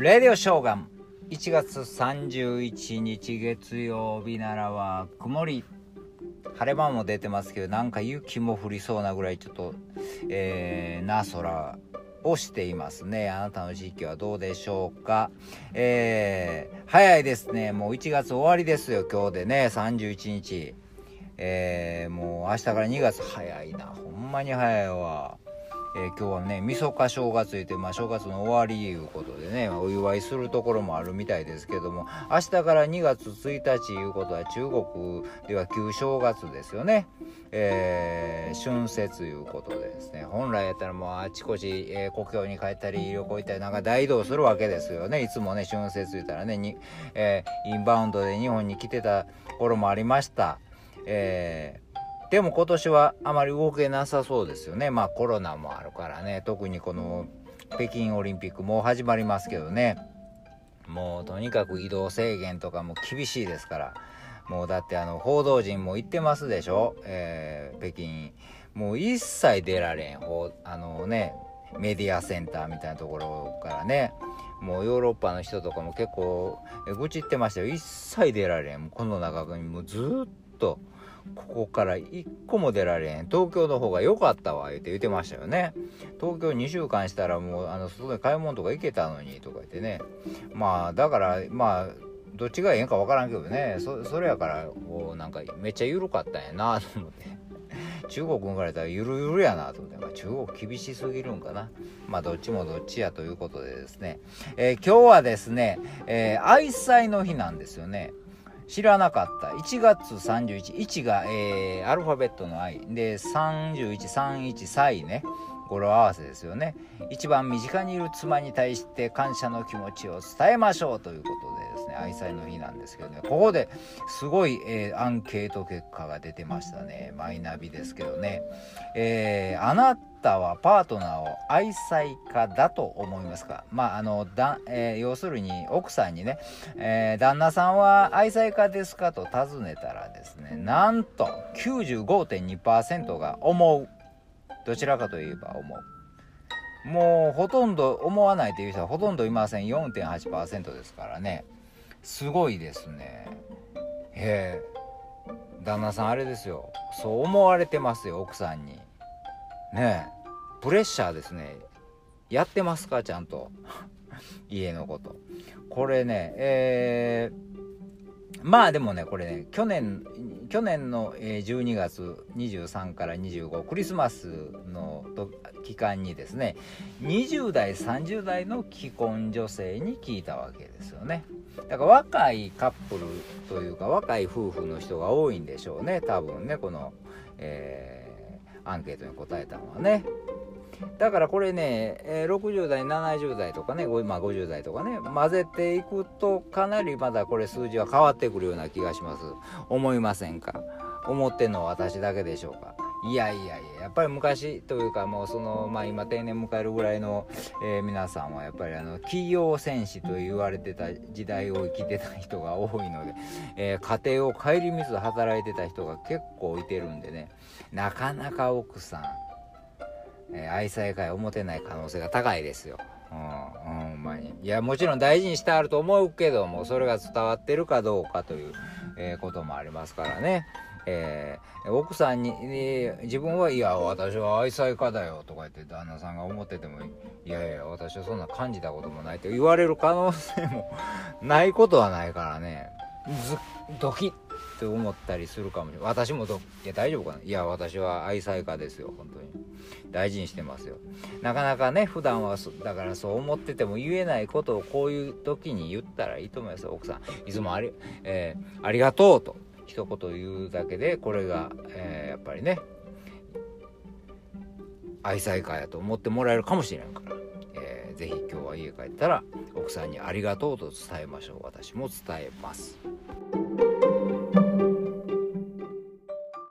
レディオショーガン。1月31日月曜日ならは曇り。晴れ間も出てますけどなんか雪も降りそうなぐらいちょっとえー、な空をしていますね。あなたの地域はどうでしょうか。えー、早いですね。もう1月終わりですよ今日でね。31日えー、もう明日から2月早いな。ほんまに早いわ。えー、今日はねみそか正月言って、まあ、正月の終わりいうことでねお祝いするところもあるみたいですけども明日から2月1日いうことは中国では旧正月ですよね。えー、春節いうことでですね本来やったらもうあちこち、えー、故郷に帰ったり旅行行ったりなんか大移動するわけですよねいつもね春節言ったらねに、えー、インバウンドで日本に来てた頃もありました。えーでも今年はあまり動けなさそうですよね。まあコロナもあるからね。特にこの北京オリンピックもう始まりますけどね。もうとにかく移動制限とかも厳しいですから。もうだってあの報道陣も行ってますでしょ。えー、北京。もう一切出られん。あのね、メディアセンターみたいなところからね。もうヨーロッパの人とかも結構愚痴ってましたよ。一切出られん。この中にもうずっと。ここから1個も出られへん。東京の方が良かったわ言って言ってましたよね。東京2週間したらもうあの外で買い物とか行けたのにとか言ってね。まあだからまあどっちがええんか分からんけどね。そそれやからこうなんかめっちゃ緩かったんやなと思って。中国生まれたらゆるゆるやなと思って、まあ、中国厳しすぎるんかな。まあどっちもどっちやということでですね、えー、今日はですね、えー、愛妻の日なんですよね。知らなかった。1月311が、えー、アルファベットの I で3131歳ね。語呂合わせですよね。一番身近にいる妻に対して感謝の気持ちを伝えましょうということで。愛妻の日なんですけどね。ここですごい、えー、アンケート結果が出てましたね。マイナビですけどね、えー、あなたはパートナーを愛妻家だと思いますか？まああのだ、えー、要するに奥さんにね、え、旦那さんは愛妻家ですかと尋ねたらですねなんと95.2%が思う。どちらかといえば思う。もうほとんど思わないという人はほとんどいません。4.8%ですからね。すごいですね。へえ。旦那さんあれですよ。そう思われてますよ奥さんに。ねえ。プレッシャーですね。やってますかちゃんと。家のこと。これねえーまあでもねこれね去年去年の12月23から25クリスマスの期間にですね20代30代の既婚女性に聞いたわけですよね。だから若いカップルというか若い夫婦の人が多いんでしょうね多分ねこの、えー、アンケートに答えたのはね。だからこれね、え、60代70代とかね、まあ、50代とかね混ぜていくとかなりまだこれ数字は変わってくるような気がします。思いませんか？思ってんのは私だけでしょうか？いやいやいややっぱり昔というかもうそのまあ今定年迎えるぐらいの、えー、皆さんはやっぱりあの企業戦士と言われてた時代を生きてた人が多いので、えー、家庭を顧みず働いてた人が結構いてるんでねなかなか奥さんえー、愛妻会を持てない可能性が高いですよ。うん、ほんまに。いや、もちろん大事にしてあると思うけども、それが伝わってるかどうかという、えー、こともありますからね。えー、奥さんに、えー、自分は「いや私は愛妻家だよ」とか言って旦那さんが思ってても「いやいや私はそんな感じたこともない」と言われる可能性もないことはないからねずドキッって思ったりするかもしれない。私もどいや大丈夫かな？いや私は愛妻家ですよ本当に。大事にしてますよ。なかなかね普段はだからそう思ってても言えないことをこういう時に言ったらいいと思います奥さん。いつもあり,、えー、ありがとうと一言言うだけでこれが、えー、やっぱりね愛妻家やと思ってもらえるかもしれないから、えー、ぜひ今日は家帰ったら奥さんにありがとうと伝えましょう。私も伝えます。